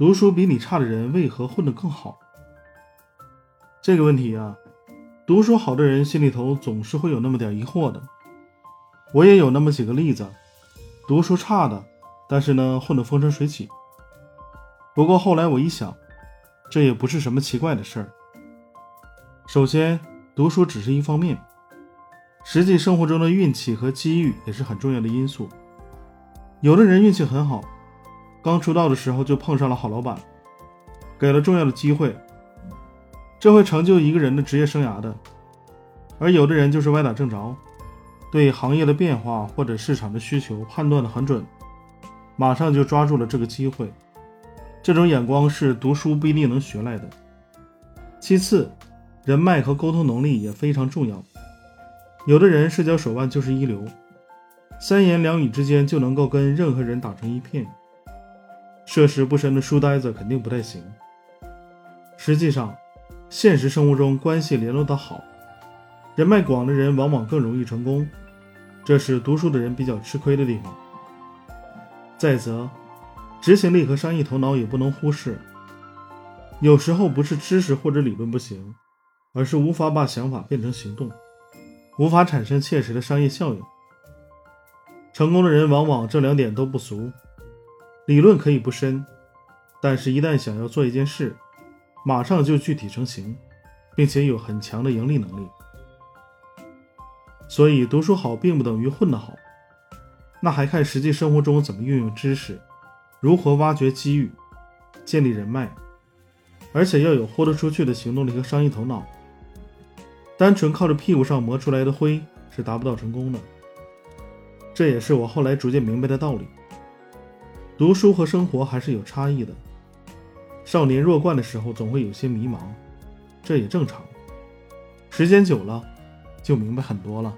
读书比你差的人为何混得更好？这个问题啊，读书好的人心里头总是会有那么点疑惑的。我也有那么几个例子，读书差的，但是呢混得风生水起。不过后来我一想，这也不是什么奇怪的事儿。首先，读书只是一方面，实际生活中的运气和机遇也是很重要的因素。有的人运气很好，刚出道的时候就碰上了好老板，给了重要的机会，这会成就一个人的职业生涯的；而有的人就是歪打正着，对行业的变化或者市场的需求判断的很准，马上就抓住了这个机会。这种眼光是读书不一定能学来的。其次，人脉和沟通能力也非常重要。有的人社交手腕就是一流，三言两语之间就能够跟任何人打成一片。涉世不深的书呆子肯定不太行。实际上，现实生活中关系联络得好、人脉广的人往往更容易成功，这是读书的人比较吃亏的地方。再则，执行力和商业头脑也不能忽视。有时候不是知识或者理论不行。而是无法把想法变成行动，无法产生切实的商业效应。成功的人往往这两点都不俗，理论可以不深，但是一旦想要做一件事，马上就具体成型，并且有很强的盈利能力。所以读书好并不等于混得好，那还看实际生活中怎么运用知识，如何挖掘机遇，建立人脉，而且要有豁得出去的行动力和商业头脑。单纯靠着屁股上磨出来的灰是达不到成功的，这也是我后来逐渐明白的道理。读书和生活还是有差异的。少年弱冠的时候总会有些迷茫，这也正常。时间久了，就明白很多了。